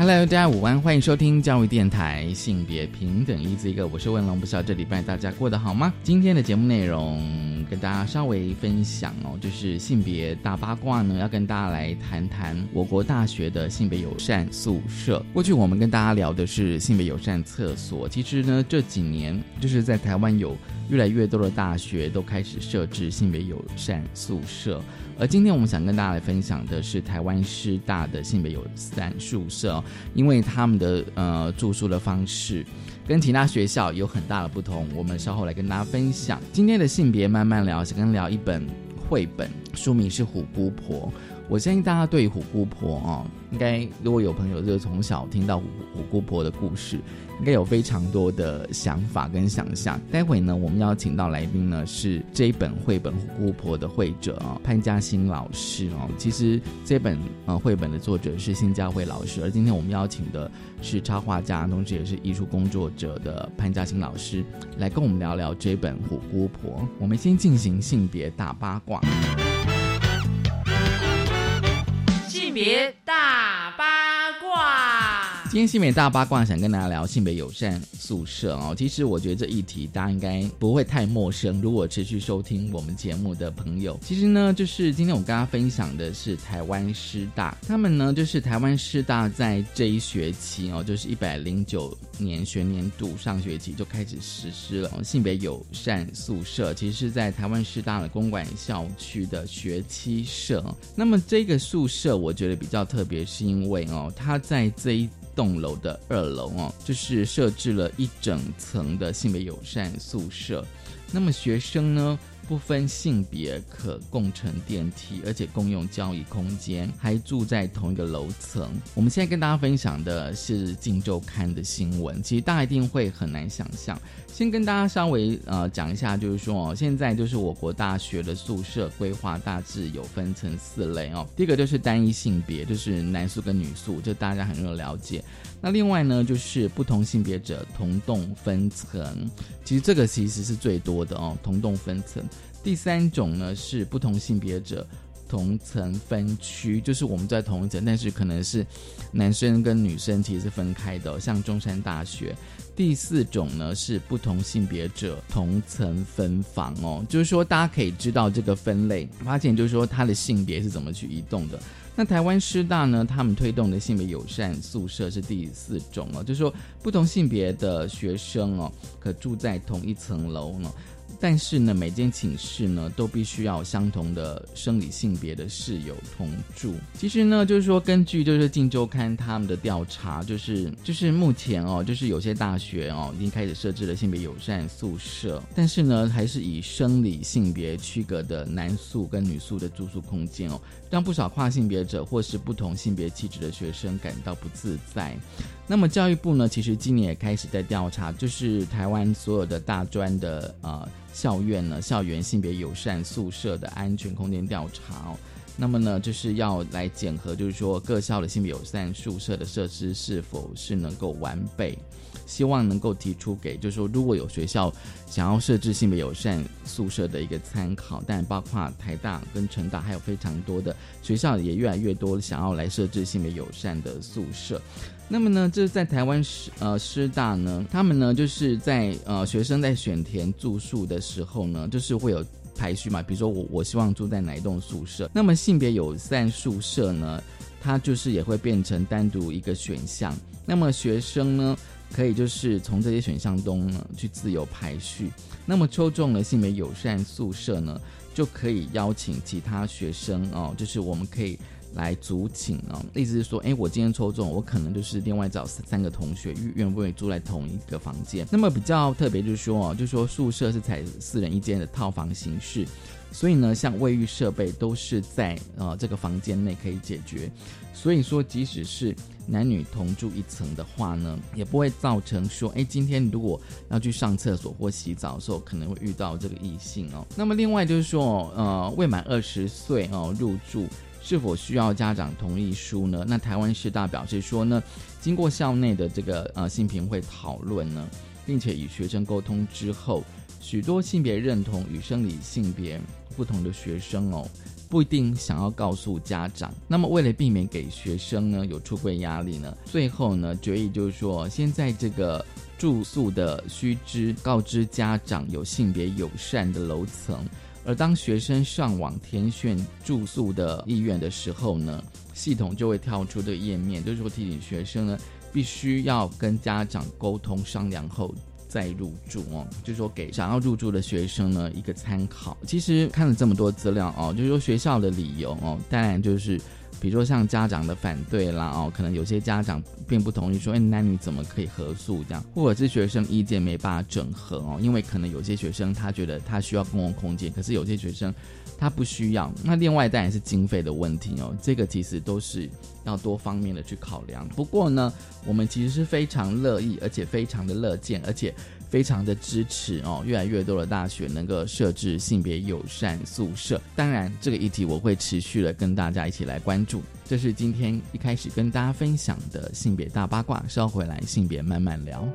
Hello，大家午安，欢迎收听教育电台性别平等一字一个我是文龙，不知道这礼拜大家过得好吗？今天的节目内容跟大家稍微分享哦，就是性别大八卦呢，要跟大家来谈谈我国大学的性别友善宿舍。过去我们跟大家聊的是性别友善厕所，其实呢这几年就是在台湾有越来越多的大学都开始设置性别友善宿舍。而今天我们想跟大家来分享的是台湾师大的性别友善宿舍，因为他们的呃住宿的方式跟其他学校有很大的不同，我们稍后来跟大家分享。今天的性别慢慢聊，想跟聊一本绘本，书名是《虎姑婆》。我相信大家对虎姑婆哦，应该如果有朋友就是从小听到虎虎姑婆的故事。应该有非常多的想法跟想象。待会呢，我们邀请到来宾呢是这一本绘本《虎姑婆》的绘者啊，潘嘉欣老师哦。其实这本呃绘本的作者是辛佳慧老师，而今天我们邀请的是插画家，同时也是艺术工作者的潘嘉欣老师，来跟我们聊聊这本《虎姑婆》。我们先进行性别大八卦。性别大八。今天性别大八卦想跟大家聊性别友善宿舍哦。其实我觉得这一题大家应该不会太陌生。如果持续收听我们节目的朋友，其实呢，就是今天我跟大家分享的是台湾师大，他们呢就是台湾师大在这一学期哦，就是一百零九年学年度上学期就开始实施了性别友善宿舍。其实是在台湾师大的公馆校区的学期社。那么这个宿舍我觉得比较特别，是因为哦，它在这一栋楼的二楼哦，就是设置了一整层的性别友善宿舍。那么学生呢？不分性别，可共乘电梯，而且共用交易空间，还住在同一个楼层。我们现在跟大家分享的是《镜周刊》的新闻，其实大家一定会很难想象。先跟大家稍微呃讲一下，就是说哦，现在就是我国大学的宿舍规划大致有分成四类哦。第一个就是单一性别，就是男宿跟女宿，这大家很容易了解。那另外呢，就是不同性别者同栋分层，其实这个其实是最多的哦，同栋分层。第三种呢是不同性别者同层分区，就是我们在同一层，但是可能是男生跟女生其实是分开的，像中山大学。第四种呢是不同性别者同层分房哦，就是说大家可以知道这个分类，发现就是说他的性别是怎么去移动的。那台湾师大呢，他们推动的性别友善宿舍是第四种哦，就是说不同性别的学生哦，可住在同一层楼呢。但是呢，每间寝室呢都必须要相同的生理性别的室友同住。其实呢，就是说根据就是《镜周刊》他们的调查，就是就是目前哦，就是有些大学哦已经开始设置了性别友善宿舍，但是呢，还是以生理性别区隔的男宿跟女宿的住宿空间哦，让不少跨性别者或是不同性别气质的学生感到不自在。那么教育部呢，其实今年也开始在调查，就是台湾所有的大专的呃校院呢，校园性别友善宿舍的安全空间调查哦。那么呢，就是要来检核，就是说各校的性别友善宿舍的设施是否是能够完备。希望能够提出给，就是说，如果有学校想要设置性别友善宿舍的一个参考，但包括台大跟成大，还有非常多的学校也越来越多想要来设置性别友善的宿舍。那么呢，这是在台湾师呃师大呢，他们呢就是在呃学生在选填住宿的时候呢，就是会有排序嘛，比如说我我希望住在哪一栋宿舍，那么性别友善宿舍呢，它就是也会变成单独一个选项，那么学生呢。可以就是从这些选项中呢去自由排序，那么抽中了性别友善宿舍呢，就可以邀请其他学生哦，就是我们可以来组寝哦。意思是说，哎，我今天抽中，我可能就是另外找三个同学愿不愿意住在同一个房间。那么比较特别就是说哦，就是说宿舍是采四人一间的套房形式。所以呢，像卫浴设备都是在呃这个房间内可以解决，所以说即使是男女同住一层的话呢，也不会造成说，哎，今天如果要去上厕所或洗澡的时候，可能会遇到这个异性哦。那么另外就是说，呃，未满二十岁哦入住是否需要家长同意书呢？那台湾师大表示说呢，经过校内的这个呃性评会讨论呢，并且与学生沟通之后。许多性别认同与生理性别不同的学生哦，不一定想要告诉家长。那么，为了避免给学生呢有出柜压力呢，最后呢决议就是说，先在这个住宿的须知告知家长有性别友善的楼层，而当学生上网填选住宿的意愿的时候呢，系统就会跳出这个页面，就是说提醒学生呢必须要跟家长沟通商量后。再入住哦，就是说给想要入住的学生呢一个参考。其实看了这么多资料哦，就是说学校的理由哦，当然就是，比如说像家长的反对啦哦，可能有些家长并不同意说，哎，那你怎么可以合宿这样？或者是学生意见没办法整合哦，因为可能有些学生他觉得他需要公共空间，可是有些学生他不需要。那另外当然是经费的问题哦，这个其实都是要多方面的去考量。不过呢。我们其实是非常乐意，而且非常的乐见，而且非常的支持哦。越来越多的大学能够设置性别友善宿舍，当然这个议题我会持续的跟大家一起来关注。这是今天一开始跟大家分享的性别大八卦，稍回来性别慢慢聊。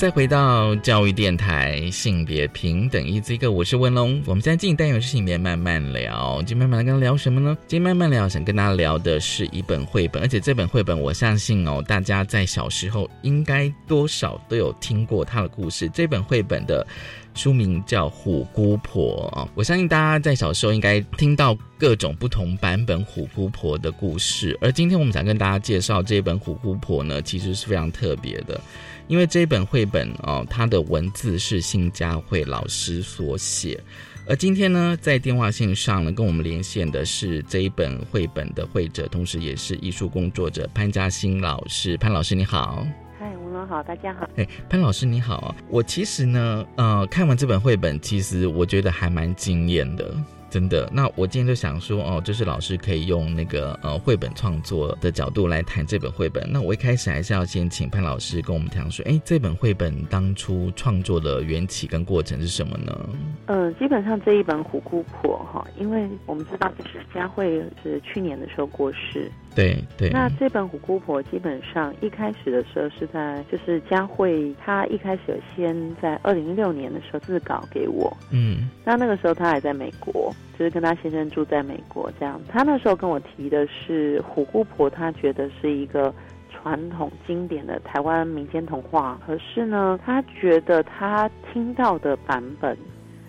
再回到教育电台性别平等一这个，我是文龙。我们现在进单元是性别慢慢聊，今天慢慢来跟他聊什么呢？今天慢慢聊，想跟大家聊的是一本绘本，而且这本绘本我相信哦，大家在小时候应该多少都有听过它的故事。这本绘本的书名叫《虎姑婆》啊，我相信大家在小时候应该听到各种不同版本虎姑婆的故事。而今天我们想跟大家介绍这本虎姑婆呢，其实是非常特别的。因为这本绘本哦，它的文字是辛佳慧老师所写，而今天呢，在电话线上呢，跟我们连线的是这一本绘本的绘者，同时也是艺术工作者潘嘉欣老师。潘老师你好，嗨，吴龙好，大家好。哎，潘老师你好，我其实呢，呃，看完这本绘本，其实我觉得还蛮惊艳的。真的，那我今天就想说，哦，就是老师可以用那个呃绘本创作的角度来谈这本绘本。那我一开始还是要先请潘老师跟我们谈说，哎，这本绘本当初创作的缘起跟过程是什么呢？嗯，基本上这一本《虎姑婆》哈，因为我们知道就是佳慧是去年的时候过世，对对。那这本《虎姑婆》基本上一开始的时候是在就是佳慧她一开始有先在二零一六年的时候自稿给我，嗯，那那个时候她还在美国。就是跟她先生住在美国，这样。她那时候跟我提的是虎姑婆，她觉得是一个传统经典的台湾民间童话。可是呢，他觉得他听到的版本，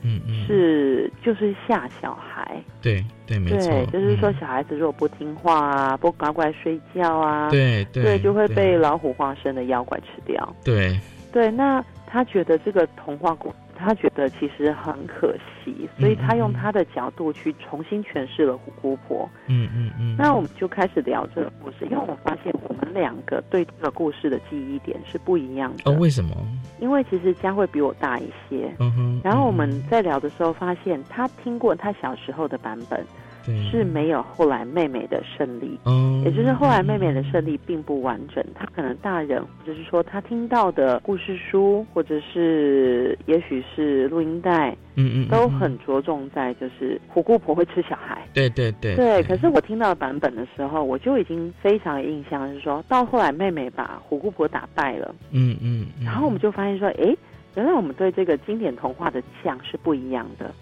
嗯嗯，是就是吓小孩。对对，没错。对，就是说小孩子如果不听话啊，不乖乖睡觉啊，对对，就会被老虎化身的妖怪吃掉。对对，那他觉得这个童话故。他觉得其实很可惜，所以他用他的角度去重新诠释了虎姑婆。嗯嗯嗯。那我们就开始聊这个故事，因为我发现我们两个对这个故事的记忆点是不一样的。哦，为什么？因为其实佳慧比我大一些。嗯哼。然后我们在聊的时候发现，他听过他小时候的版本。是没有后来妹妹的胜利，嗯，也就是后来妹妹的胜利并不完整。她可能大人，或者是说她听到的故事书，或者是也许是录音带，嗯嗯，都很着重在就是虎姑婆会吃小孩。对对对，对。可是我听到版本的时候，我就已经非常有印象，是说到后来妹妹把虎姑婆打败了，嗯嗯，然后我们就发现说，哎，原来我们对这个经典童话的像是不一样的。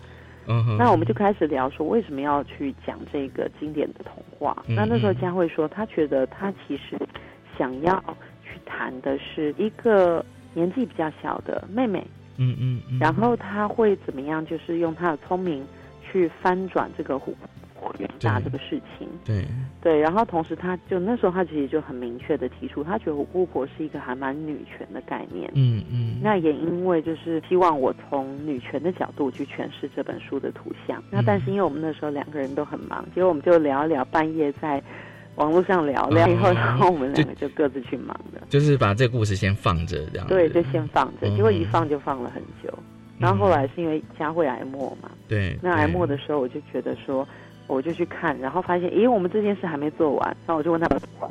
那我们就开始聊说为什么要去讲这个经典的童话。那那时候佳慧说，她觉得她其实想要去谈的是一个年纪比较小的妹妹，嗯嗯，然后她会怎么样，就是用她的聪明去翻转这个虎。远大这个事情，对。对，然后同时，他就那时候他其实就很明确的提出，他觉得我巫婆是一个还蛮女权的概念，嗯嗯，那也因为就是希望我从女权的角度去诠释这本书的图像，那但是因为我们那时候两个人都很忙，结果我们就聊一聊，半夜在网络上聊聊以后，然后我们两个就各自去忙的，就是把这个故事先放着这样，对，就先放着，结果一放就放了很久，然后后来是因为佳慧挨末嘛，对，那挨末的时候我就觉得说。我就去看，然后发现，咦，我们这件事还没做完。然后我就问他，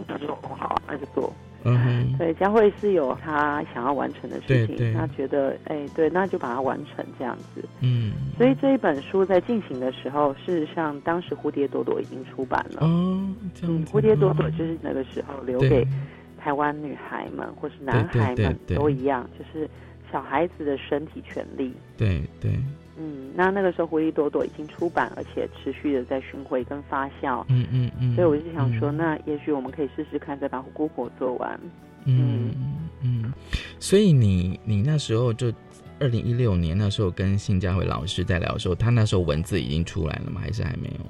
他说：“好，那就做。”嗯，对，佳慧是有他想要完成的事情，他觉得，哎，对，那就把它完成这样子。嗯，所以这一本书在进行的时候，事实上当时《蝴蝶朵朵》已经出版了。哦，这样蝴蝶朵朵》就是那个时候留给台湾女孩们或是男孩们都一样，就是小孩子的身体权利。对对。嗯，那那个时候《狐狸朵朵》已经出版，而且持续的在巡回跟发酵。嗯嗯嗯。所以我就想说，那也许我们可以试试看，再把《虎姑婆》做完。嗯嗯。所以你你那时候就二零一六年那时候跟信佳慧老师在聊的时候，他那时候文字已经出来了吗？还是还没有？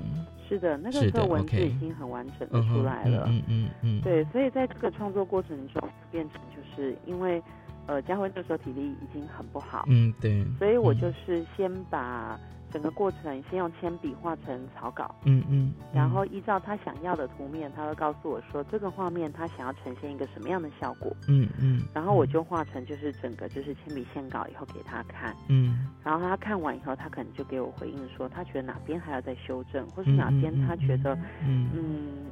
是的，那个时候文字已经很完整的出来了。嗯嗯嗯。对，所以在这个创作过程中，变成就是因为。呃，佳慧那时候体力已经很不好，嗯，对，所以我就是先把整个过程先用铅笔画成草稿，嗯嗯，然后依照他想要的图面，他会告诉我说这个画面他想要呈现一个什么样的效果，嗯嗯，然后我就画成就是整个就是铅笔线稿以后给他看，嗯，然后他看完以后，他可能就给我回应说他觉得哪边还要再修正，或是哪边他觉得嗯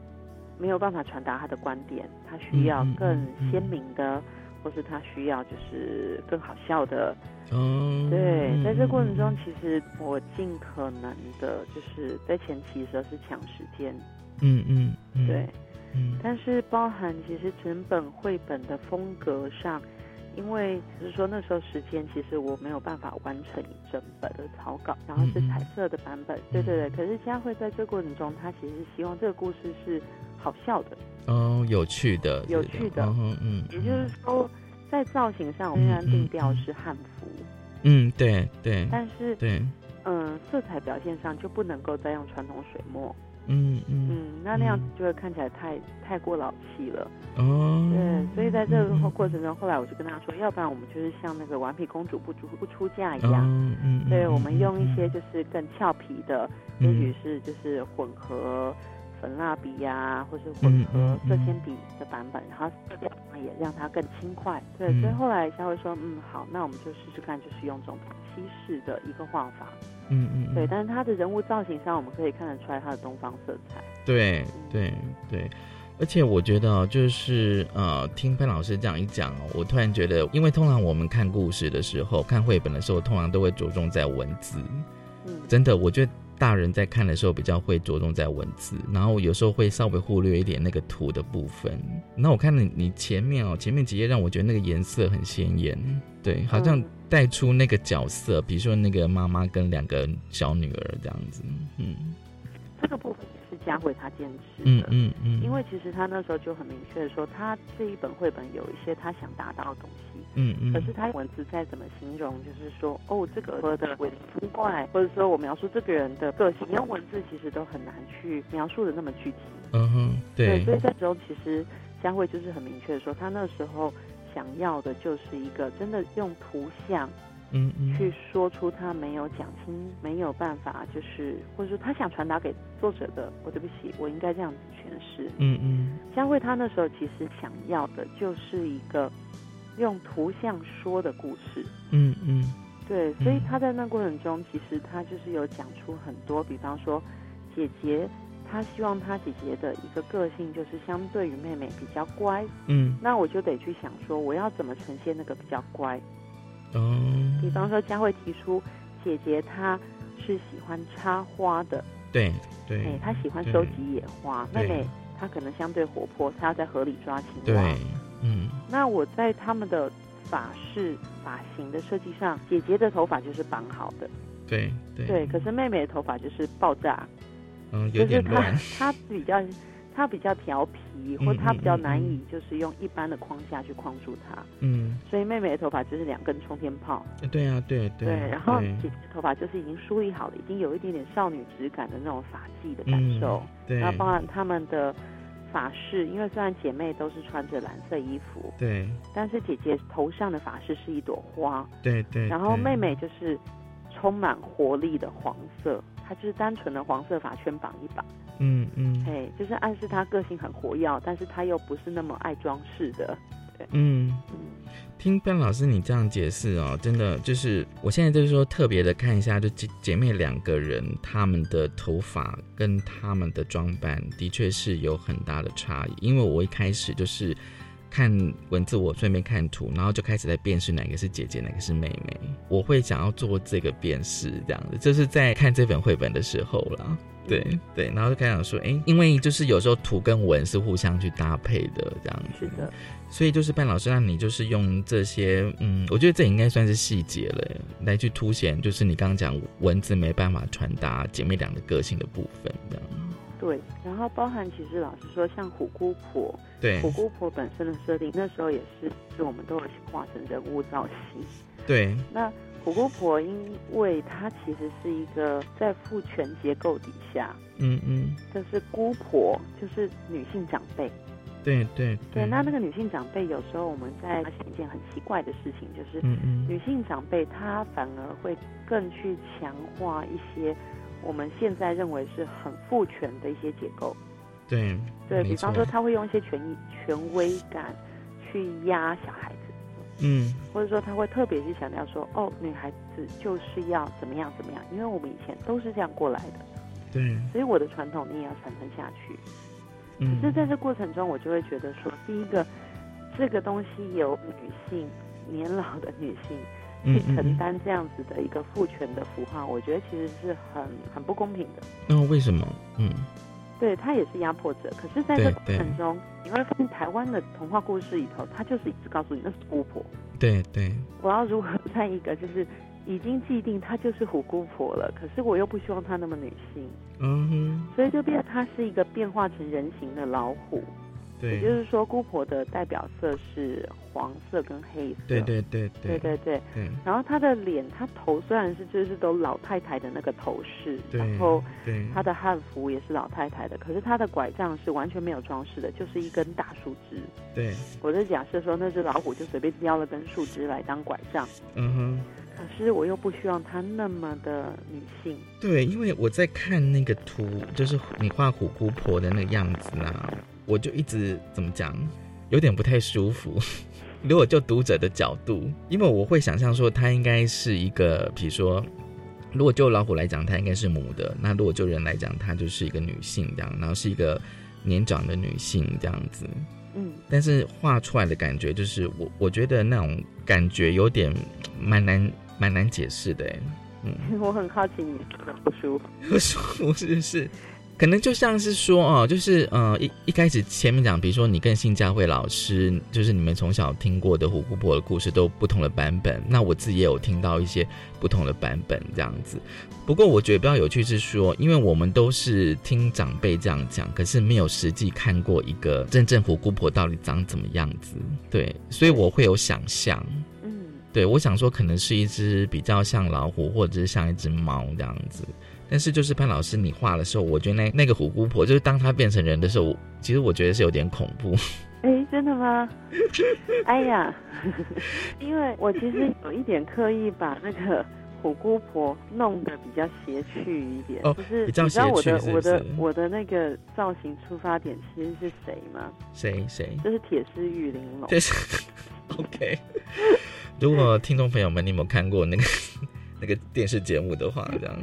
没有办法传达他的观点，他需要更鲜明的。或是他需要就是更好笑的，哦，对，在这过程中，其实我尽可能的就是在前期的时候是抢时间，嗯嗯，对，嗯，但是包含其实整本绘本的风格上。因为就是说那时候时间其实我没有办法完成一整本的草稿，然后是彩色的版本，对对对。可是佳慧在这过程中，他其实希望这个故事是好笑的，哦，有趣的，有趣的，嗯嗯。也就是说，在造型上我，虽然定调是汉服，嗯，对对，但是对，嗯，色彩表现上就不能够再用传统水墨。嗯嗯。嗯，那那样子就会看起来太太过老气了。哦，对，所以在这个过程。中，后来我就跟他说，要不然我们就是像那个顽皮公主不出不出嫁一样，嗯嗯，对，我们用一些。就是更俏皮的，也许是就是混合粉蜡笔呀，或是混合色铅笔的版本，然后色调也让它更轻快。对，所以后来夏薇说，嗯，好，那我们就试试看，就是用这种西式的一个画法。嗯嗯，对，但是他的人物造型上，我们可以看得出来他的东方色彩。对对对，而且我觉得就是呃，听潘老师这样一讲哦，我突然觉得，因为通常我们看故事的时候，看绘本的时候，通常都会着重在文字。嗯，真的，我觉得大人在看的时候比较会着重在文字，然后有时候会稍微忽略一点那个图的部分。那我看你你前面哦，前面几页让我觉得那个颜色很鲜艳，对，好像。带出那个角色，比如说那个妈妈跟两个小女儿这样子，嗯，这个部分是佳慧她坚持的，嗯嗯。嗯，因为其实她那时候就很明确说，她这一本绘本有一些她想达到的东西，嗯嗯，可是她文字再怎么形容，就是说哦，这个说的鬼精怪，或者说我描述这个人的个性，用文字其实都很难去描述的那么具体，嗯哼，对，所以在中其实佳慧就是很明确说，她那时候。想要的就是一个真的用图像，嗯嗯，去说出他没有讲清，没有办法，就是或者说他想传达给作者的，我对不起，我应该这样子诠释，嗯嗯。佳慧他那时候其实想要的就是一个用图像说的故事，嗯嗯，对，所以他在那过程中，其实他就是有讲出很多，比方说姐姐。他希望他姐姐的一个个性就是相对于妹妹比较乖，嗯，那我就得去想说我要怎么呈现那个比较乖，哦，比方说佳慧提出姐姐她是喜欢插花的，对对，哎，她喜欢收集野花，妹妹她可能相对活泼，她要在河里抓青蛙，对，嗯，那我在他们的发式发型的设计上，姐姐的头发就是绑好的，对对，对，可是妹妹的头发就是爆炸。嗯，有点乱。她比较，他比较调皮，或他比较难以就是用一般的框架去框住他。嗯，所以妹妹的头发就是两根冲天炮。对啊，对对。对，然后姐姐的头发就是已经梳理好了，已经有一点点少女质感的那种发髻的感受。对。然后包含他们的发饰，因为虽然姐妹都是穿着蓝色衣服，对，但是姐姐头上的发饰是一朵花。对对。然后妹妹就是充满活力的黄色。她就是单纯的黄色发圈绑一绑，嗯嗯，哎，就是暗示他个性很活跃，但是他又不是那么爱装饰的，对，嗯嗯。听班老师你这样解释哦，真的就是我现在就是说特别的看一下，就姐姐妹两个人她们的头发跟她们的装扮的确是有很大的差异，因为我一开始就是。看文字，我顺便看图，然后就开始在辨识哪个是姐姐，哪个是妹妹。我会想要做这个辨识，这样子，就是在看这本绘本的时候啦。对对，然后就开始说，哎，因为就是有时候图跟文是互相去搭配的，这样子。是的。所以就是班老师让你就是用这些，嗯，我觉得这应该算是细节了，来去凸显，就是你刚刚讲文字没办法传达姐妹俩的个性的部分，这样。对，然后包含其实老实说，像虎姑婆，对虎姑婆本身的设定，那时候也是是我们都有画成人物造型。对，那虎姑婆因为她其实是一个在父权结构底下，嗯嗯，就是姑婆，就是女性长辈。对对对，那那个女性长辈有时候我们在发现一件很奇怪的事情，就是女性长辈她反而会更去强化一些。我们现在认为是很父权的一些结构，对，对比方说她会用一些权益、权威感去压小孩子，嗯，或者说他会特别去强调说，哦，女孩子就是要怎么样怎么样，因为我们以前都是这样过来的，对，所以我的传统你也要传承下去。嗯，可是在这过程中，我就会觉得说，第一个，这个东西由女性年老的女性。去承担这样子的一个父权的符号，我觉得其实是很很不公平的。那为什么？嗯，对他也是压迫者。可是，在这过程中，你会发现台湾的童话故事里头，他就是一直告诉你那是姑婆。对对，我要如何在一个就是已经既定她就是虎姑婆了，可是我又不希望她那么女性，嗯哼，所以就变她是一个变化成人形的老虎。对，也就是说，姑婆的代表色是黄色跟黑色。对对对对对对。然后她的脸，她头虽然是就是都老太太的那个头饰，然后她的汉服也是老太太的，可是她的拐杖是完全没有装饰的，就是一根大树枝。对。我就假设说，那只老虎就随便叼了根树枝来当拐杖。嗯哼。可是我又不希望她那么的女性。对，因为我在看那个图，就是你画虎姑婆的那个样子呢。我就一直怎么讲，有点不太舒服。如果就读者的角度，因为我会想象说，它应该是一个，比如说，如果就老虎来讲，它应该是母的；那如果就人来讲，它就是一个女性这样，然后是一个年长的女性这样子。嗯。但是画出来的感觉，就是我我觉得那种感觉有点蛮难蛮难解释的。嗯。我很好奇你不舒服。不舒服是不是？可能就像是说哦，就是呃一一开始前面讲，比如说你跟信佳慧老师，就是你们从小听过的虎姑婆的故事都不同的版本。那我自己也有听到一些不同的版本这样子。不过我觉得比较有趣是说，因为我们都是听长辈这样讲，可是没有实际看过一个真正虎姑婆到底长怎么样子。对，所以我会有想象。嗯，对我想说可能是一只比较像老虎，或者是像一只猫这样子。但是就是潘老师你画的时候，我觉得那那个虎姑婆，就是当她变成人的时候，其实我觉得是有点恐怖。哎，真的吗？哎呀，因为我其实有一点刻意把那个虎姑婆弄得比较邪趣一点，就是你知道我的我的我的那个造型出发点其实是谁吗？谁谁？就是铁丝玉玲珑。OK。如果听众朋友们，你有没有看过那个？那个电视节目的话，这样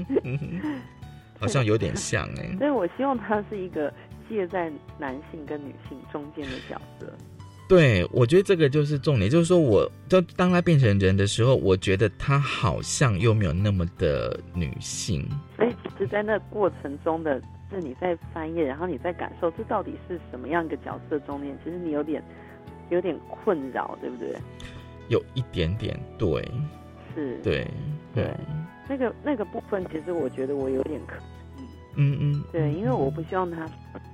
好像有点像哎。所以我希望他是一个介在男性跟女性中间的角色。对，我觉得这个就是重点，就是说，我就当他变成人的时候，我觉得他好像又没有那么的女性。所以，其实，在那过程中的，是你在翻页，然后你在感受这到底是什么样一个角色中间，其实你有点有点困扰，对不对？有一点点，对。是，对。对，那个那个部分，其实我觉得我有点可惜。嗯嗯。对，因为我不希望他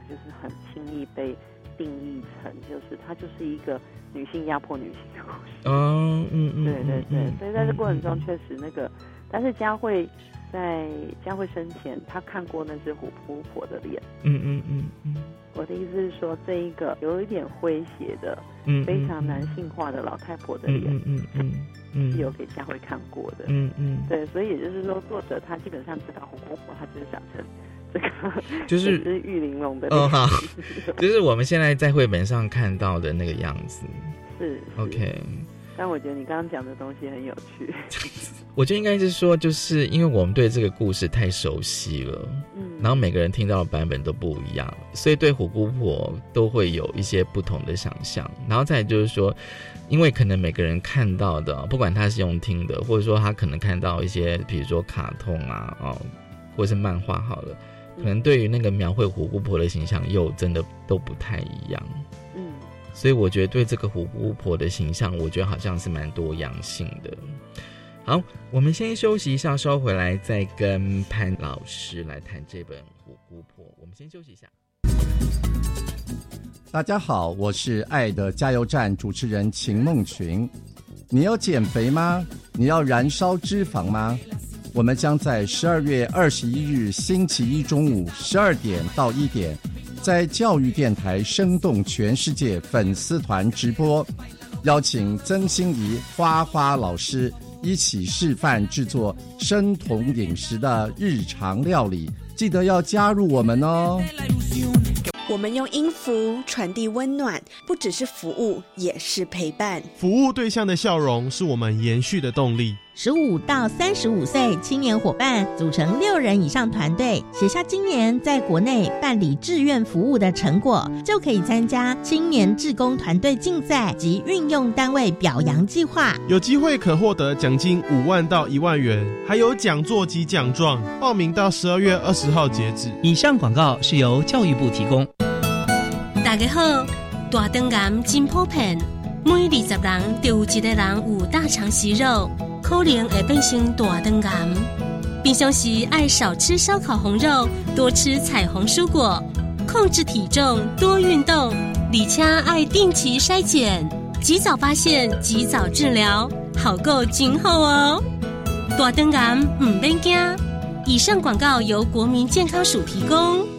就是很轻易被定义成，就是他就是一个女性压迫女性的故事。嗯嗯嗯。对对对，所以在这过程中，确实那个，但是佳慧在佳慧生前，她看过那只虎扑婆的脸。嗯嗯嗯嗯。我的意思是说，这一个有一点诙谐的，非常男性化的老太婆的脸。嗯嗯嗯。是有给佳慧看过的，嗯嗯，对，所以也就是说，作者他基本上知道红婆婆，他就是想成这个，就是玉玲珑的，哦好，就是我们现在在绘本上看到的那个样子，是，OK。但我觉得你刚刚讲的东西很有趣。我觉得应该是说，就是因为我们对这个故事太熟悉了，嗯，然后每个人听到的版本都不一样，所以对虎姑婆都会有一些不同的想象。然后再就是说，因为可能每个人看到的，不管他是用听的，或者说他可能看到一些，比如说卡通啊，哦，或是漫画，好了，可能对于那个描绘虎姑婆的形象，又真的都不太一样。所以我觉得对这个虎姑婆的形象，我觉得好像是蛮多样性的。好，我们先休息一下，稍回来再跟潘老师来谈这本《虎姑婆》。我们先休息一下。大家好，我是爱的加油站主持人秦梦群。你要减肥吗？你要燃烧脂肪吗？我们将在十二月二十一日星期一中午十二点到一点。在教育电台生动全世界粉丝团直播，邀请曾心怡花花老师一起示范制作生酮饮食的日常料理，记得要加入我们哦。我们用音符传递温暖，不只是服务，也是陪伴。服务对象的笑容是我们延续的动力。十五到三十五岁青年伙伴组成六人以上团队，写下今年在国内办理志愿服务的成果，就可以参加青年志工团队竞赛及运用单位表扬计划，有机会可获得奖金五万到一万元，还有讲座及奖状。报名到十二月二十号截止。以上广告是由教育部提供。大家好，大肠癌真普遍，每二十人就有一个人有大肠息肉。可能会变成大肠癌。平常时爱少吃烧烤红肉，多吃彩虹蔬果，控制体重，多运动，李且爱定期筛检，及早发现，及早治疗，好够今后哦。大肠癌唔免惊。以上广告由国民健康署提供。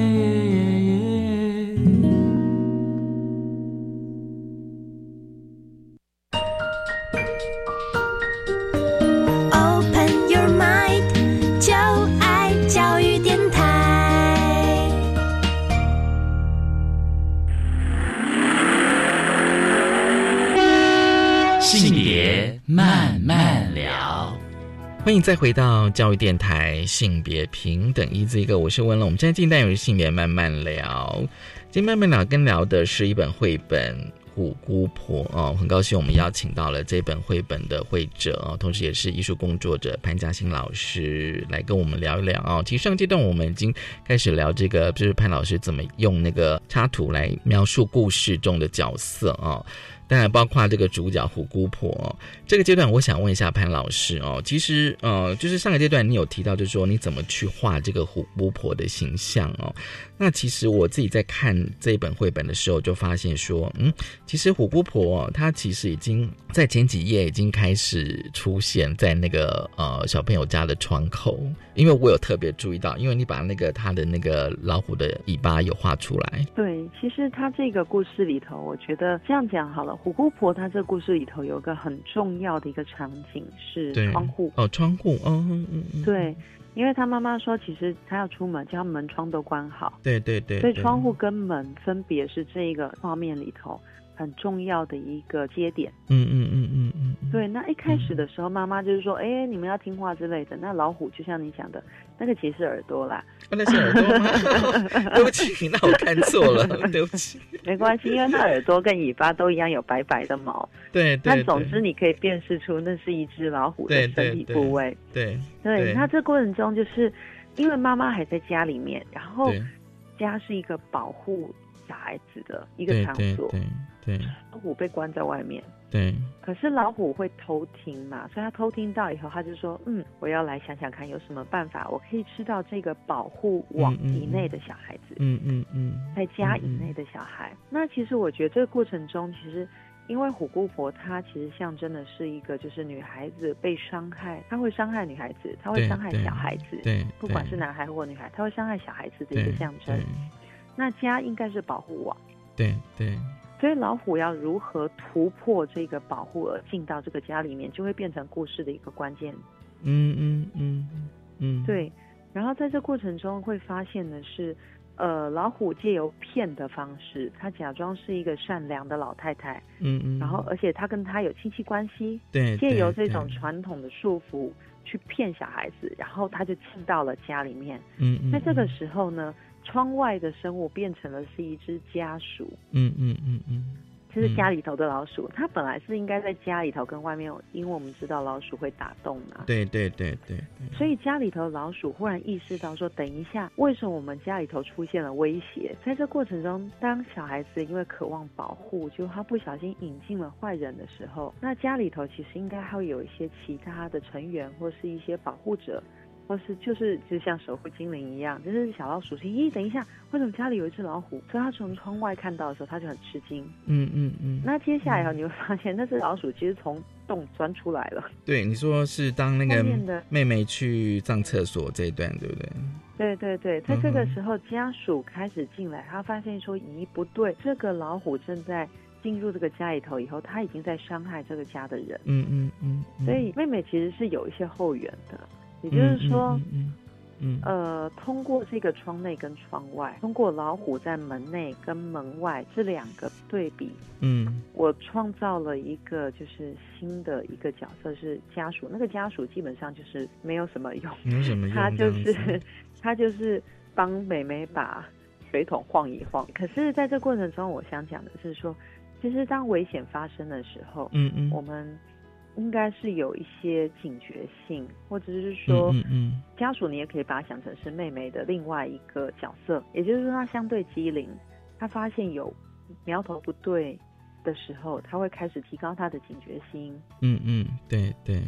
欢迎再回到教育电台性别平等一字一个，我是温龙。我们现在进单元是性别慢慢聊，今天慢慢聊跟聊的是一本绘本《虎姑婆》哦，很高兴我们邀请到了这本绘本的绘者哦，同时也是艺术工作者潘嘉欣老师来跟我们聊一聊哦。其实上阶段我们已经开始聊这个，就是潘老师怎么用那个插图来描述故事中的角色啊。当然，包括这个主角虎姑婆这个阶段，我想问一下潘老师哦，其实呃，就是上个阶段你有提到，就是说你怎么去画这个虎姑婆的形象哦。那其实我自己在看这本绘本的时候，就发现说，嗯，其实虎姑婆她其实已经在前几页已经开始出现在那个呃小朋友家的窗口，因为我有特别注意到，因为你把那个她的那个老虎的尾巴有画出来。对，其实它这个故事里头，我觉得这样讲好了，虎姑婆她这故事里头有一个很重要的一个场景是窗户哦，窗户哦，嗯嗯，对。因为他妈妈说，其实他要出门，将门窗都关好。对对对。所以窗户跟门分别是这一个画面里头很重要的一个节点。嗯嗯嗯嗯嗯。对，那一开始的时候，妈妈就是说：“哎，你们要听话之类的。”那老虎就像你讲的，那个其实是耳朵啦。那是耳朵吗？对不起，那我看错了，对不起。没关系，因为它耳朵跟尾巴都一样有白白的毛。对。那总之，你可以辨识出那是一只老虎的身体部位。对。对。那这过程中，就是因为妈妈还在家里面，然后家是一个保护小孩子的一个场所。对对。老虎被关在外面。对，可是老虎会偷听嘛？所以他偷听到以后，他就说：“嗯，我要来想想看，有什么办法我可以吃到这个保护网以内的小孩子。”嗯嗯嗯，在家以内的小孩。那其实我觉得这个过程中，其实因为虎姑婆她其实象征的是一个，就是女孩子被伤害，她会伤害女孩子，她会伤害小孩子。对，不管是男孩或女孩，她会伤害小孩子的一个象征。那家应该是保护网。对对。所以老虎要如何突破这个保护而进到这个家里面，就会变成故事的一个关键。嗯嗯嗯嗯，对。然后在这过程中会发现的是，呃，老虎借由骗的方式，他假装是一个善良的老太太。嗯嗯。然后，而且他跟他有亲戚关系。对。借由这种传统的束缚去骗小孩子，然后他就进到了家里面。嗯嗯。在这个时候呢？窗外的生物变成了是一只家鼠，嗯嗯嗯嗯，就是家里头的老鼠。它本来是应该在家里头跟外面，因为我们知道老鼠会打洞嘛。对对对对。所以家里头老鼠忽然意识到说：“等一下，为什么我们家里头出现了威胁？”在这过程中，当小孩子因为渴望保护，就他不小心引进了坏人的时候，那家里头其实应该还会有一些其他的成员或是一些保护者。或是就是就像守护精灵一样，就是小老鼠说：“咦，等一下，为什么家里有一只老虎？”所以他从窗外看到的时候，他就很吃惊。嗯嗯嗯。那接下来以后你会发现，那只老鼠其实从洞钻出来了。对，你说是当那个妹妹去上厕所这一段，对不对？对对对，在这个时候，家属开始进来，他发现说：“咦，不对，这个老虎正在进入这个家里头以后，他已经在伤害这个家的人。”嗯嗯嗯。所以妹妹其实是有一些后援的，也就是说。嗯，呃，通过这个窗内跟窗外，通过老虎在门内跟门外这两个对比，嗯，我创造了一个就是新的一个角色是家属，那个家属基本上就是没有什么用，没有什么用，他就是 他就是帮美美把水桶晃一晃。可是在这过程中，我想讲的是说，其实当危险发生的时候，嗯嗯，我们。应该是有一些警觉性，或者是说，家属你也可以把它想成是妹妹的另外一个角色，也就是说，她相对机灵，她发现有苗头不对的时候，她会开始提高她的警觉心。嗯嗯，对对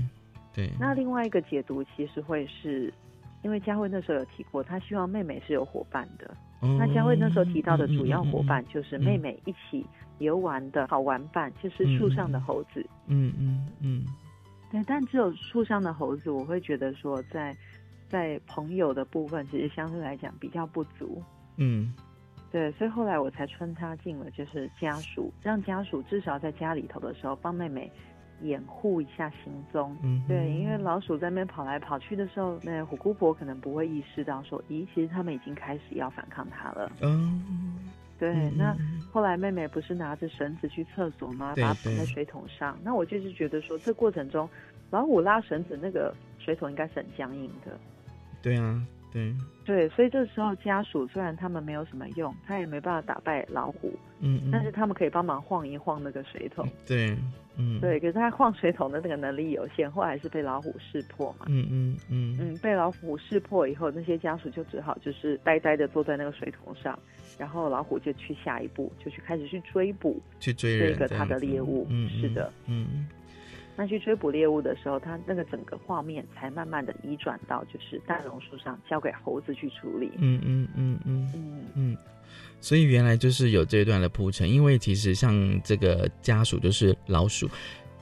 对。那另外一个解读其实会是，因为佳慧那时候有提过，她希望妹妹是有伙伴的。那佳慧那时候提到的主要伙伴就是妹妹一起。游玩的好玩伴就是树上的猴子。嗯嗯嗯，对，但只有树上的猴子，我会觉得说，在在朋友的部分，其实相对来讲比较不足。嗯，对，所以后来我才穿插进了，就是家属，让家属至少在家里头的时候帮妹妹掩护一下行踪。嗯，对，因为老鼠在那边跑来跑去的时候，那虎姑婆可能不会意识到说，咦，其实他们已经开始要反抗它了。嗯。对，那后来妹妹不是拿着绳子去厕所吗？把它绑在水桶上。那我就是觉得说，这过程中老虎拉绳子，那个水桶应该是很僵硬的。对啊，对。对，所以这时候家属虽然他们没有什么用，他也没办法打败老虎。嗯嗯。但是他们可以帮忙晃一晃那个水桶。对，嗯。对，可是他晃水桶的那个能力有限，后来是被老虎识破嘛。嗯嗯嗯。嗯，被老虎识破以后，那些家属就只好就是呆呆的坐在那个水桶上。然后老虎就去下一步，就去开始去追捕，去追这个他的猎物。嗯，是的，嗯。那去追捕猎物的时候，他那个整个画面才慢慢的移转到就是大榕树上，交给猴子去处理。嗯嗯嗯嗯嗯嗯。所以原来就是有这一段的铺陈，因为其实像这个家属就是老鼠，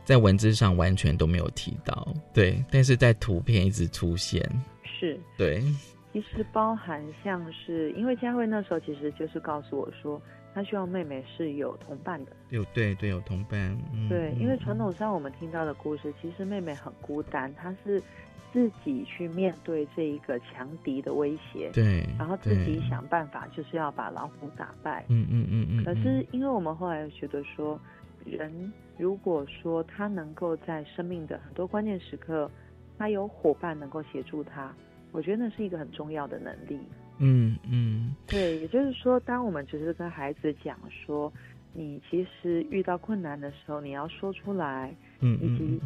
在文字上完全都没有提到，对，但是在图片一直出现。是。对。其实包含像是，因为佳慧那时候其实就是告诉我说，她希望妹妹是有同伴的。有对对有同伴。对，因为传统上我们听到的故事，其实妹妹很孤单，她是自己去面对这一个强敌的威胁。对。然后自己想办法，就是要把老虎打败。嗯嗯嗯嗯。可是因为我们后来觉得说，人如果说他能够在生命的很多关键时刻，他有伙伴能够协助他。我觉得那是一个很重要的能力。嗯嗯，对，也就是说，当我们只是跟孩子讲说，你其实遇到困难的时候，你要说出来，嗯以及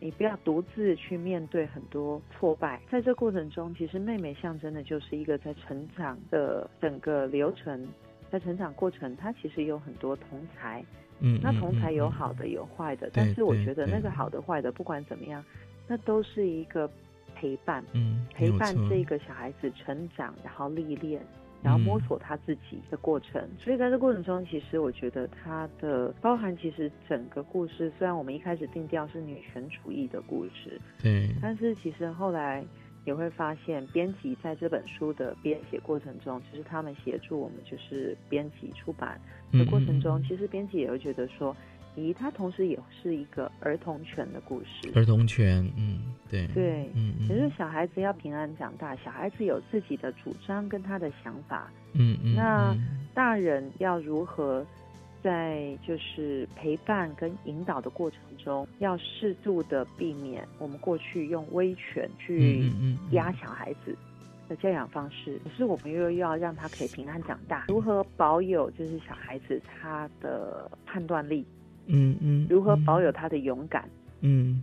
你不要独自去面对很多挫败。在这过程中，其实妹妹象征的就是一个在成长的整个流程，在成长过程，她其实有很多同才。嗯，那同才有好的有坏的，但是我觉得那个好的坏的，不管怎么样，那都是一个。陪伴，嗯，陪伴这个小孩子成长，然后历练，然后摸索他自己的过程。所以在这过程中，其实我觉得他的包含，其实整个故事虽然我们一开始定调是女权主义的故事，对，但是其实后来也会发现，编辑在这本书的编写过程中，其实他们协助我们，就是编辑出版的过程中，其实编辑也会觉得说。咦，它同时也是一个儿童权的故事。儿童权，嗯，对，对，嗯嗯，也是小孩子要平安长大，小孩子有自己的主张跟他的想法，嗯嗯，那大人要如何在就是陪伴跟引导的过程中，要适度的避免我们过去用威权去压小孩子的教养方式，可是我们又要让他可以平安长大，如何保有就是小孩子他的判断力？嗯嗯，如何保有他的勇敢？嗯，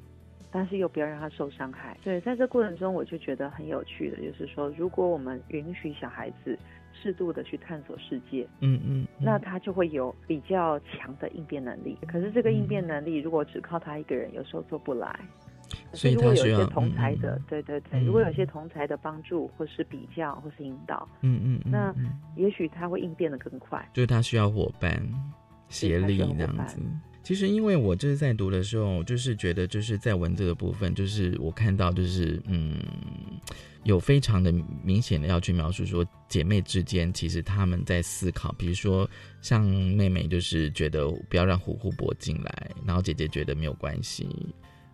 但是又不要让他受伤害。对，在这过程中，我就觉得很有趣的，就是说，如果我们允许小孩子适度的去探索世界，嗯嗯，那他就会有比较强的应变能力。可是这个应变能力，如果只靠他一个人，有时候做不来。所以如果有一些同才的，对对对，如果有一些同才的帮助，或是比较，或是引导，嗯嗯，那也许他会应变的更快。就是他需要伙伴。协力这样子，其实因为我就是在读的时候，就是觉得就是在文字的部分，就是我看到就是嗯，有非常的明显的要去描述说姐妹之间其实他们在思考，比如说像妹妹就是觉得不要让虎虎伯进来，然后姐姐觉得没有关系，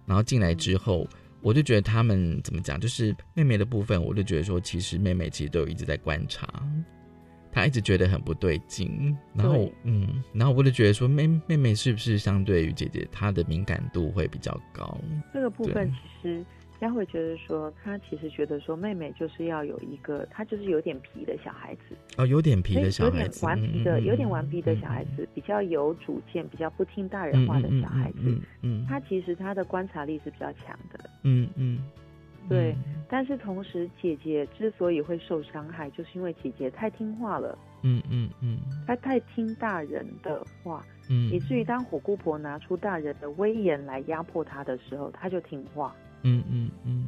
然后进来之后，我就觉得他们怎么讲，就是妹妹的部分，我就觉得说其实妹妹其实都有一直在观察。他一直觉得很不对劲，然后嗯，然后我就觉得说妹妹妹是不是相对于姐姐，她的敏感度会比较高？这个部分其实佳慧觉得说，她其实觉得说妹妹就是要有一个，她就是有点皮的小孩子。哦，有点皮的小孩子，有点顽皮的，有点顽皮的小孩子，比较有主见，比较不听大人话的小孩子，嗯，他其实他的观察力是比较强的，嗯嗯。对，但是同时，姐姐之所以会受伤害，就是因为姐姐太听话了。嗯嗯嗯，她太听大人的话，嗯，以至于当火姑婆拿出大人的威严来压迫她的时候，她就听话。嗯嗯嗯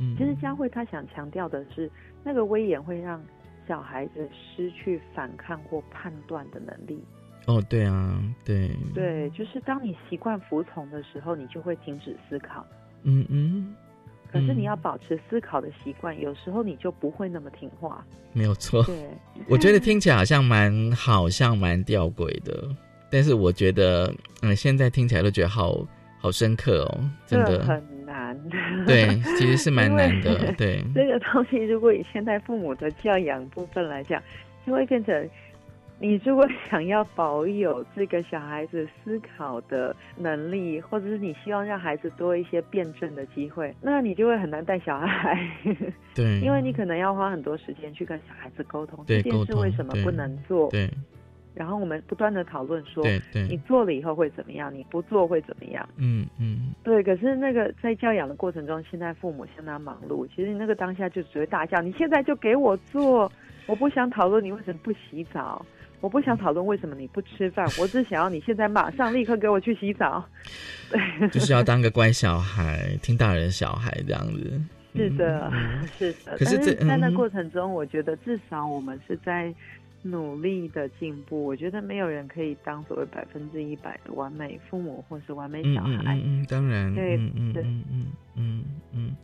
嗯。其实佳慧她想强调的是，那个威严会让小孩子失去反抗或判断的能力。哦，对啊，对。对，就是当你习惯服从的时候，你就会停止思考。嗯嗯。可是你要保持思考的习惯，有时候你就不会那么听话。没有错。对，我觉得听起来好像蛮好像蛮吊诡的，但是我觉得，嗯，现在听起来都觉得好好深刻哦，真的很难。对，其实是蛮难的。对，这个东西如果以现代父母的教养部分来讲，就会变成。你如果想要保有这个小孩子思考的能力，或者是你希望让孩子多一些辩证的机会，那你就会很难带小孩。对，因为你可能要花很多时间去跟小孩子沟通这件事为什么不能做。对。然后我们不断的讨论说，对对，你做了以后会怎么样？你不做会怎么样？嗯嗯。对，可是那个在教养的过程中，现在父母相当忙碌，其实那个当下就只会大叫：“你现在就给我做！我不想讨论你为什么不洗澡。”我不想讨论为什么你不吃饭，我只想要你现在马上立刻给我去洗澡。对，就是要当个乖小孩，听大人小孩这样子。是的，是的。可是在那过程中，我觉得至少我们是在努力的进步。我觉得没有人可以当所谓百分之一百的完美父母或是完美小孩。嗯，当然。对，嗯嗯嗯嗯嗯。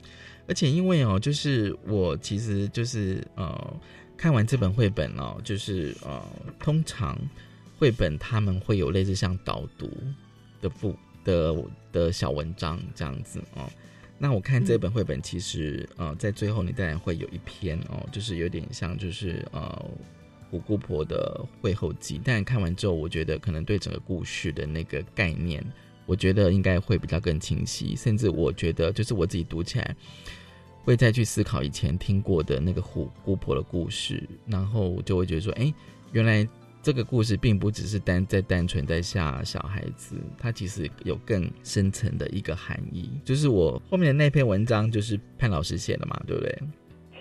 而且因为哦，就是我其实就是呃。看完这本绘本哦，就是呃，通常绘本他们会有类似像导读的部的的小文章这样子哦。那我看这本绘本，其实呃，在最后你当然会有一篇哦，就是有点像就是呃虎姑婆的会后记。但看完之后，我觉得可能对整个故事的那个概念，我觉得应该会比较更清晰。甚至我觉得，就是我自己读起来。会再去思考以前听过的那个虎姑婆的故事，然后就会觉得说，哎，原来这个故事并不只是单在单纯在吓小孩子，它其实有更深层的一个含义。就是我后面的那篇文章就是潘老师写的嘛，对不对？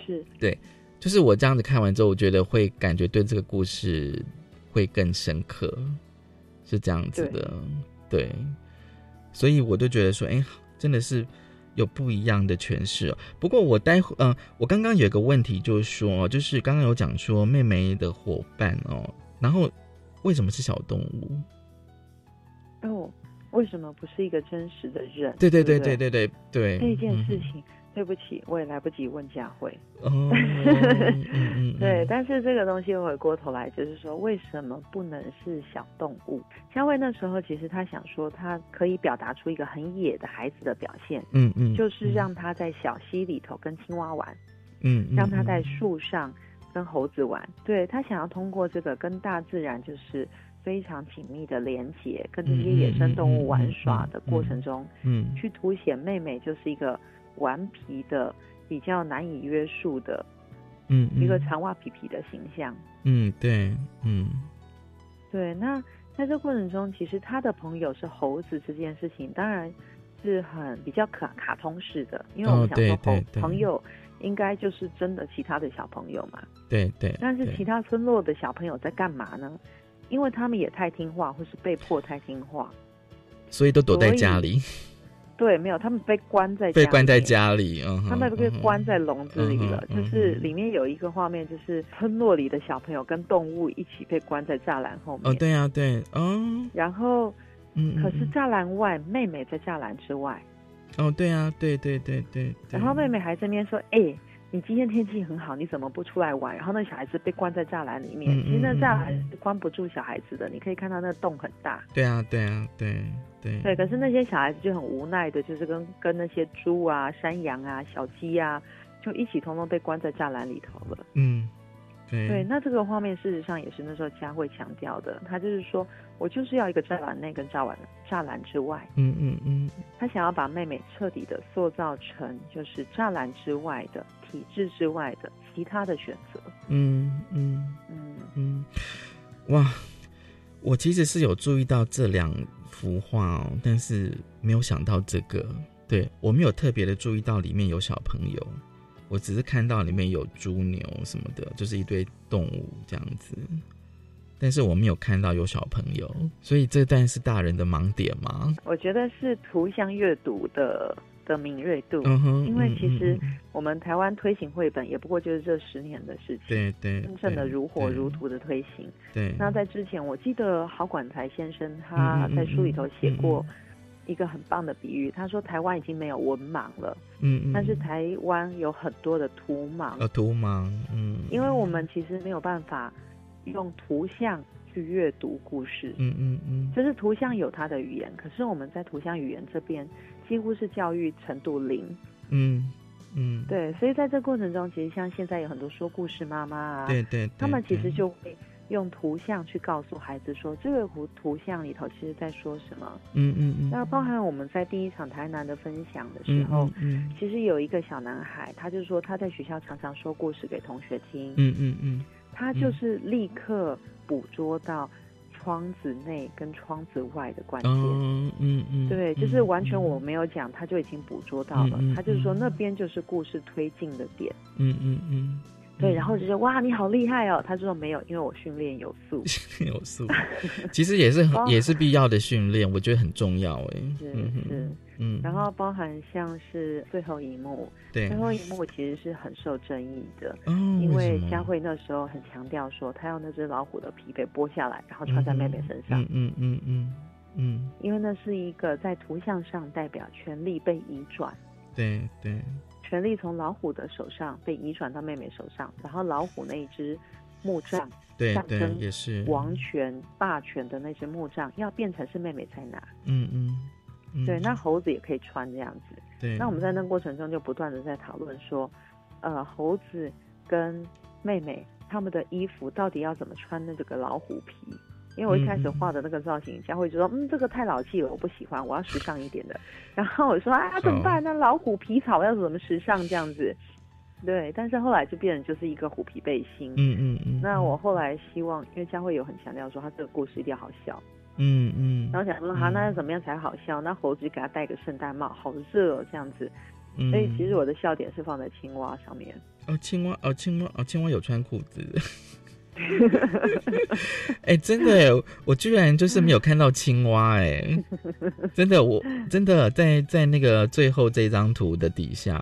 是，对，就是我这样子看完之后，我觉得会感觉对这个故事会更深刻，是这样子的，对，所以我就觉得说，哎，真的是。有不一样的诠释哦。不过我待会，嗯，我刚刚有一个问题，就是说，就是刚刚有讲说妹妹的伙伴哦，然后为什么是小动物？哦，为什么不是一个真实的人？对对对对对对对，这件事情。对不起，我也来不及问佳慧。哦，对，但是这个东西回过头来，就是说，为什么不能是小动物？佳慧那时候其实他想说，他可以表达出一个很野的孩子的表现。嗯嗯，就是让他在小溪里头跟青蛙玩。嗯，让他在树上跟猴子玩。对他想要通过这个跟大自然就是非常紧密的连接，跟这些野生动物玩耍的过程中，嗯，去凸显妹妹就是一个。顽皮的、比较难以约束的，嗯，一个长袜皮皮的形象。嗯，对，嗯，对。那在这过程中，其实他的朋友是猴子这件事情，当然是很比较卡卡通式的，因为我们想说，朋朋友应该就是真的其他的小朋友嘛。对对。但是其他村落的小朋友在干嘛呢？因为他们也太听话，或是被迫太听话，所以都躲在家里。对，没有，他们被关在被关在家里，嗯，他们被关在笼子里了。就是里面有一个画面，就是村落里的小朋友跟动物一起被关在栅栏后面。哦，对啊，对，嗯。然后嗯，可是栅栏外，妹妹在栅栏之外。哦，对啊，对对对对。然后妹妹还这边说：“哎，你今天天气很好，你怎么不出来玩？”然后那小孩子被关在栅栏里面，其实那栅栏是关不住小孩子的。你可以看到那洞很大。对啊，对啊，对对。对，可是那些小孩子就很无奈的，就是跟跟那些猪啊、山羊啊、小鸡啊，就一起通通被关在栅栏里头了。嗯。对，那这个画面事实上也是那时候佳慧强调的，他就是说我就是要一个栅栏内跟栅栏栅栏之外，嗯嗯嗯，他想要把妹妹彻底的塑造成就是栅栏之外的体制之外的其他的选择，嗯嗯嗯嗯，哇，我其实是有注意到这两幅画哦，但是没有想到这个，对我没有特别的注意到里面有小朋友。我只是看到里面有猪牛什么的，就是一堆动物这样子，但是我没有看到有小朋友，所以这段是大人的盲点吗？我觉得是图像阅读的的敏锐度，嗯哼，因为其实我们台湾推行绘本也不过就是这十年的事情，对对，真正的如火如荼的推行。对，那在之前，我记得郝管才先生他在书里头写过。一个很棒的比喻，他说台湾已经没有文盲了，嗯，但是台湾有很多的图盲，呃，图盲，嗯，因为我们其实没有办法用图像去阅读故事，嗯嗯嗯，就是图像有它的语言，可是我们在图像语言这边几乎是教育程度零，嗯嗯，对，所以在这过程中，其实像现在有很多说故事妈妈啊，对对，他们其实就会。用图像去告诉孩子说，这个图图像里头其实在说什么。嗯嗯嗯。那包含我们在第一场台南的分享的时候，嗯，其实有一个小男孩，他就说他在学校常常说故事给同学听。嗯嗯嗯。他就是立刻捕捉到窗子内跟窗子外的关键。嗯嗯嗯。对，就是完全我没有讲，他就已经捕捉到了。他就是说那边就是故事推进的点。嗯嗯嗯。对，然后就说哇，你好厉害哦！他说没有，因为我训练有素，训 练有素，其实也是很 也是必要的训练，我觉得很重要哎。是是，嗯，然后包含像是最后一幕，对，最后一幕其实是很受争议的，哦，因为佳慧那时候很强调说，她要那只老虎的皮被剥下来，然后穿在妹妹身上，嗯嗯嗯嗯，因为那是一个在图像上代表权力被移转，对对。权力从老虎的手上被移转到妹妹手上，然后老虎那一只木杖，象征也是。王权霸权的那只木杖，要变成是妹妹在拿。嗯嗯，对，那猴子也可以穿这样子。对，那我们在那过程中就不断的在讨论说，呃，猴子跟妹妹他们的衣服到底要怎么穿那这个老虎皮。因为我一开始画的那个造型，佳慧就说：“嗯，这个太老气了，我不喜欢，我要时尚一点的。”然后我说：“啊，怎么办？那老虎皮草要怎么时尚这样子？”对，但是后来就变成就是一个虎皮背心。嗯嗯嗯。那我后来希望，因为佳慧有很强调说，他这个故事一定要好笑。嗯嗯。然后想说，哈，那要怎么样才好笑？那猴子给他戴个圣诞帽，好热哦，这样子。嗯。所以其实我的笑点是放在青蛙上面。哦，青蛙哦，青蛙哦，青蛙有穿裤子。哎，真的，我居然就是没有看到青蛙，哎，真的，我真的在在那个最后这张图的底下，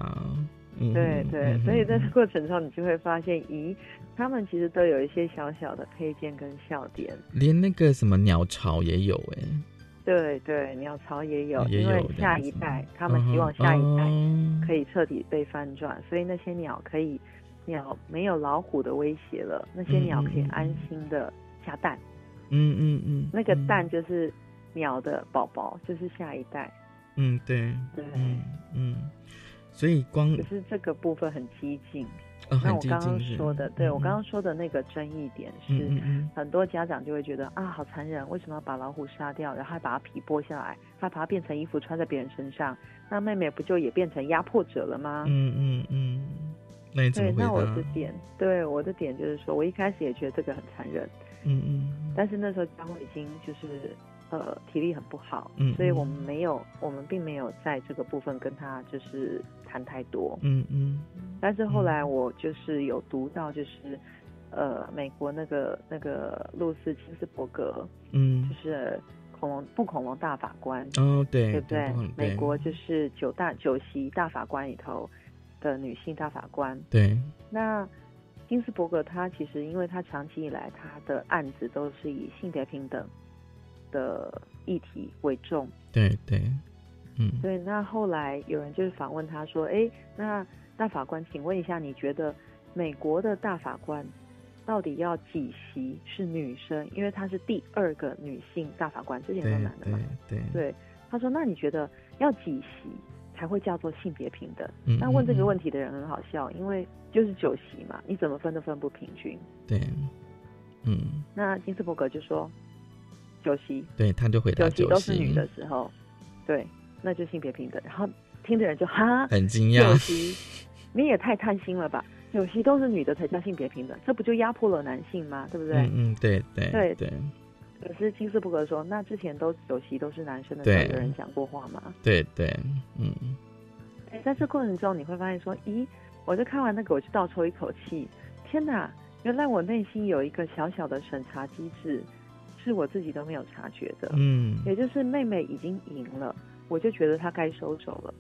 对对，所以在这过程中，你就会发现，咦，他们其实都有一些小小的配件跟笑点，连那个什么鸟巢也有，哎，对对，鸟巢也有，因为下一代，他们希望下一代可以彻底被翻转，所以那些鸟可以。鸟没有老虎的威胁了，那些鸟可以安心的下蛋。嗯嗯嗯，那个蛋就是鸟的宝宝，就是下一代。嗯，对对，嗯嗯，所以光只是这个部分很激进。那我刚刚说的，对我刚刚说的那个争议点是，很多家长就会觉得啊，好残忍，为什么要把老虎杀掉，然后还把它皮剥下来，还把它变成衣服穿在别人身上？那妹妹不就也变成压迫者了吗？嗯嗯嗯。对，那我的点，对我的点就是说，我一开始也觉得这个很残忍，嗯嗯，但是那时候江慧已经就是呃体力很不好，嗯，所以我们没有，我们并没有在这个部分跟他就是谈太多，嗯嗯，但是后来我就是有读到就是呃美国那个那个露丝金斯伯格，嗯，就是恐龙不恐龙大法官，哦对，对不对？美国就是九大九席大法官里头。的女性大法官，对，那金斯伯格他其实因为他长期以来他的案子都是以性别平等的议题为重。对对，嗯，对。那后来有人就是访问他说：“哎，那大法官，请问一下，你觉得美国的大法官到底要几席是女生？因为她是第二个女性大法官，之前都男的嘛。对对。他说：那你觉得要几席才会叫做性别平等？那问这个问题的人很好笑，因为就是九席嘛，你怎么分都分不平均。对。嗯，那金斯伯格就说九席，对，他就回答九席都是女的时候，对，那就性别平等。然后听的人就哈，很惊讶，九席你也太贪心了吧？有席都是女的才叫性别平等，这不就压迫了男性吗？对不对？嗯嗯，对对对对。可是金斯伯格说，那之前都有席都是男生的时候，有人讲过话吗？对对，嗯。哎，在这过程中你会发现说，咦，我就看完那个，我就倒抽一口气，天哪！原来我内心有一个小小的审查机制，是我自己都没有察觉的。嗯，也就是妹妹已经赢了，我就觉得他该收手了，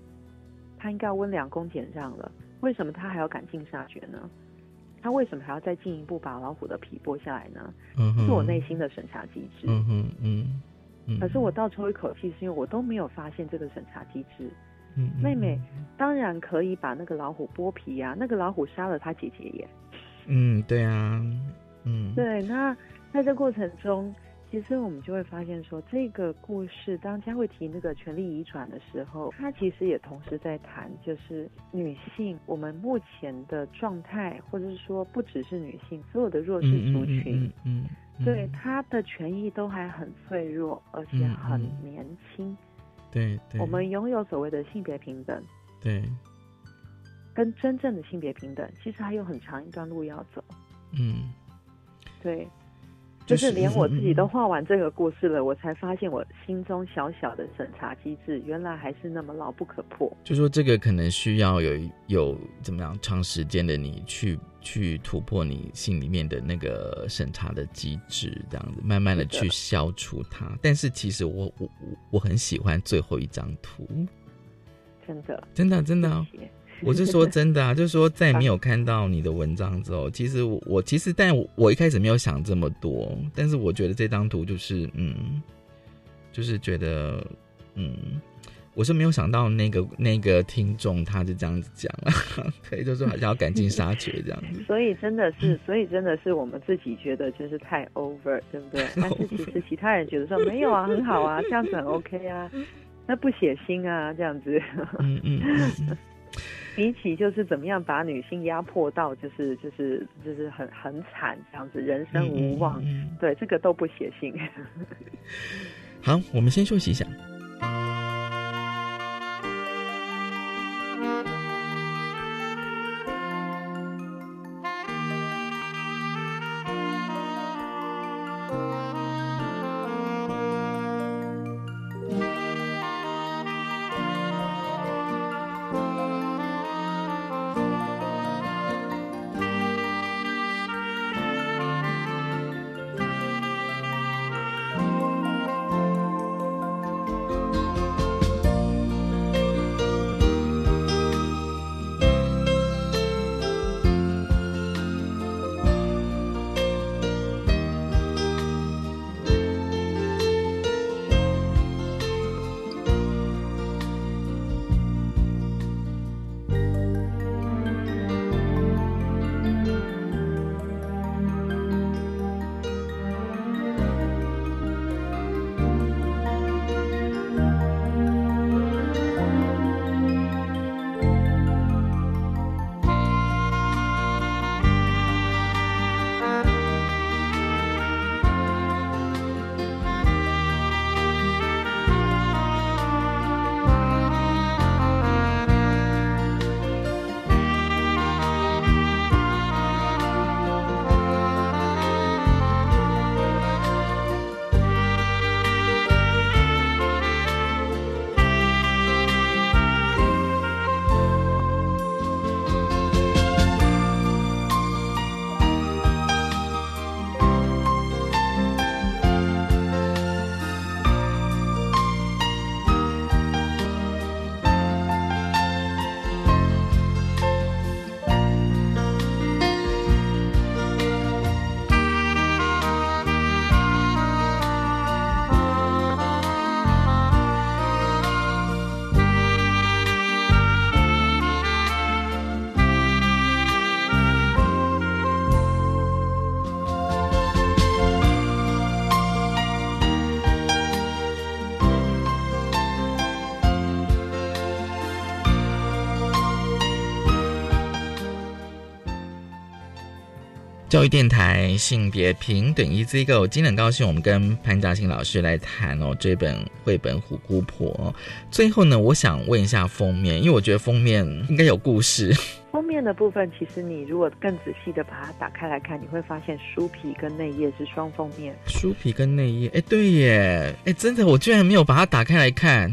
他应该温良恭俭让了。为什么他还要赶尽杀绝呢？他为什么还要再进一步把老虎的皮剥下来呢？是我内心的审查机制。嗯嗯嗯嗯。可是我倒抽一口气，是因为我都没有发现这个审查机制。嗯。妹妹当然可以把那个老虎剥皮呀，那个老虎杀了他姐姐耶。嗯，对啊，嗯，对。那在这过程中，其实我们就会发现说，这个故事当佳慧提那个权力遗传的时候，她其实也同时在谈，就是女性我们目前的状态，或者是说不只是女性，所有的弱势族群，嗯，对她的权益都还很脆弱，而且很年轻。对，我们拥有所谓的性别平等。对。跟真正的性别平等，其实还有很长一段路要走。嗯，对，就是连我自己都画完这个故事了，我才发现我心中小小的审查机制，原来还是那么牢不可破。就说这个可能需要有有怎么样长时间的你去去突破你心里面的那个审查的机制，这样子慢慢的去消除它。但是其实我我我很喜欢最后一张图，真的，真的，真的。我是说真的啊，就是说在没有看到你的文章之后，其实我其实，但我一开始没有想这么多，但是我觉得这张图就是嗯，就是觉得嗯，我是没有想到那个那个听众他是这样子讲啊，对，就是好像要赶尽杀绝这样子。所以真的是，所以真的是我们自己觉得就是太 over，对不对？但是其实其他人觉得说没有啊，很好啊，这样子很 OK 啊，那不血腥啊，这样子。嗯嗯。比起就是怎么样把女性压迫到就是就是就是很很惨这样子，人生无望，对这个都不写信。好，我们先休息一下。教育电台性别平等 Easy Go，今天很高兴我们跟潘嘉欣老师来谈哦这本绘本《虎姑婆》。最后呢，我想问一下封面，因为我觉得封面应该有故事。封面的部分，其实你如果更仔细的把它打开来看，你会发现书皮跟内页是双封面。书皮跟内页，哎，对耶，哎，真的，我居然没有把它打开来看。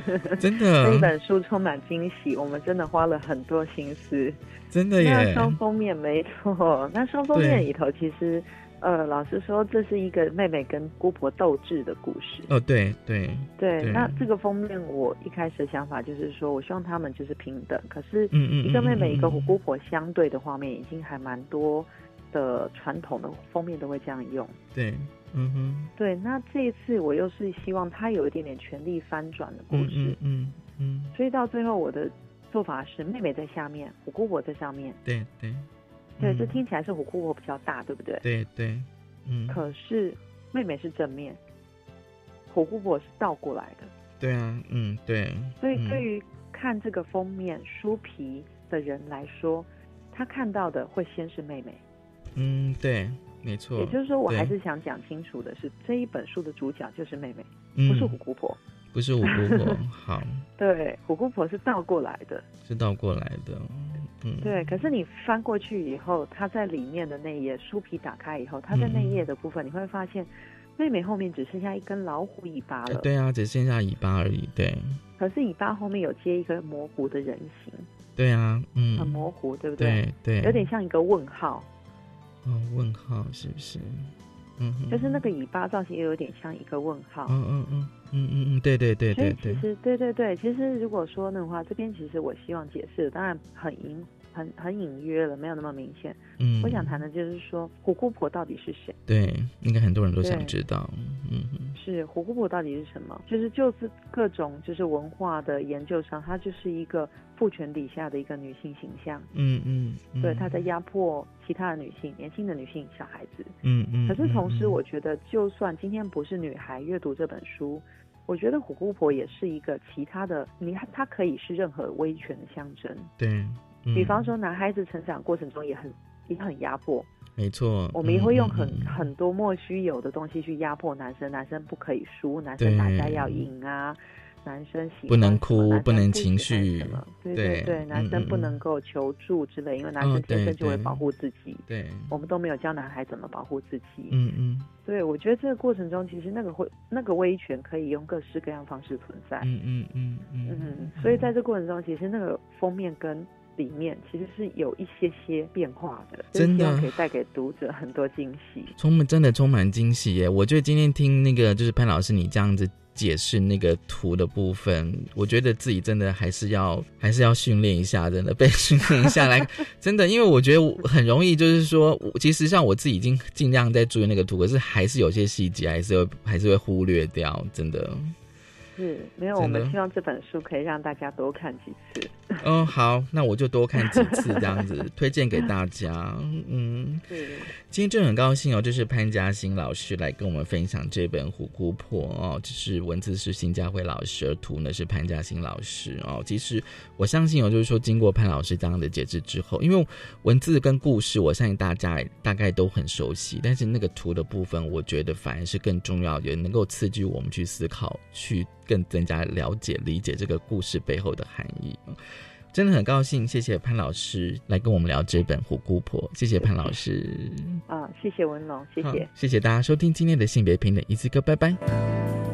真的，这本书充满惊喜，我们真的花了很多心思。真的耶！那双封面没错，那双封面里头其实，呃，老实说，这是一个妹妹跟姑婆斗智的故事。哦，对对对。那这个封面，我一开始的想法就是说，我希望他们就是平等。可是，嗯嗯，一个妹妹一个姑婆相对的画面，已经还蛮多的传统的封面都会这样用。对。嗯哼，对，那这一次我又是希望他有一点点权力翻转的故事，嗯嗯嗯，所以到最后我的做法是妹妹在下面，虎姑婆在上面，对对，对，这听起来是虎姑婆比较大，对不对？对对，嗯，可是妹妹是正面，虎姑婆是倒过来的，对啊，嗯对，所以对于看这个封面书皮的人来说，他看到的会先是妹妹，嗯对。没错，也就是说，我还是想讲清楚的是，这一本书的主角就是妹妹，不是虎姑婆，不是虎姑婆。好，对，虎姑婆是倒过来的，是倒过来的。嗯，对。可是你翻过去以后，它在里面的那页书皮打开以后，它在那页的部分，你会发现，妹妹后面只剩下一根老虎尾巴了。对啊，只剩下尾巴而已。对。可是尾巴后面有接一个模糊的人形。对啊，嗯，很模糊，对不对？对，有点像一个问号。哦，问号是不是？嗯，就是那个尾巴造型，也有点像一个问号。嗯嗯嗯嗯嗯嗯，对对对对对。其实，对对对，其实如果说的话，这边其实我希望解释，当然很隐。很很隐约了，没有那么明显。嗯，我想谈的就是说，虎姑婆到底是谁？对，应该很多人都想知道。嗯，是虎姑婆到底是什么？就是就是各种就是文化的研究上，她就是一个父权底下的一个女性形象。嗯嗯，对，她在压迫其他的女性，年轻的女性、小孩子。嗯嗯。可是同时，我觉得就算今天不是女孩阅读这本书，我觉得虎姑婆也是一个其他的，你看，她可以是任何威权的象征。对。比方说，男孩子成长过程中也很也很压迫，没错。我们也会用很很多莫须有的东西去压迫男生，男生不可以输，男生打架要赢啊，男生喜不能哭，不能情绪，对对对，男生不能够求助之类，因为男生天生就会保护自己。对，我们都没有教男孩怎么保护自己。嗯嗯，对，我觉得这个过程中，其实那个会那个威权可以用各式各样方式存在。嗯嗯嗯嗯，所以在这过程中，其实那个封面跟里面其实是有一些些变化的，真的可以带给读者很多惊喜。充满真的充满惊喜耶！我觉得今天听那个就是潘老师你这样子解释那个图的部分，我觉得自己真的还是要 还是要训练一下，真的被训练下来，真的，因为我觉得很容易就是说，其实像我自己已经尽量在注意那个图，可是还是有些细节还是会还是会忽略掉，真的。是没有，我们希望这本书可以让大家多看几次。嗯，好，那我就多看几次这样子，推荐给大家。嗯，今天真的很高兴哦，就是潘嘉欣老师来跟我们分享这本《虎姑婆》哦，就是文字是新家辉老师，而图呢是潘嘉欣老师哦。其实我相信哦，就是说经过潘老师这样的解释之后，因为文字跟故事，我相信大家大概都很熟悉，但是那个图的部分，我觉得反而是更重要，也能够刺激我们去思考去。更增加了解、理解这个故事背后的含义，真的很高兴。谢谢潘老师来跟我们聊这本《虎姑婆》，谢谢潘老师。啊，谢谢文龙，谢谢，谢谢大家收听今天的性别平等一次哥，拜拜。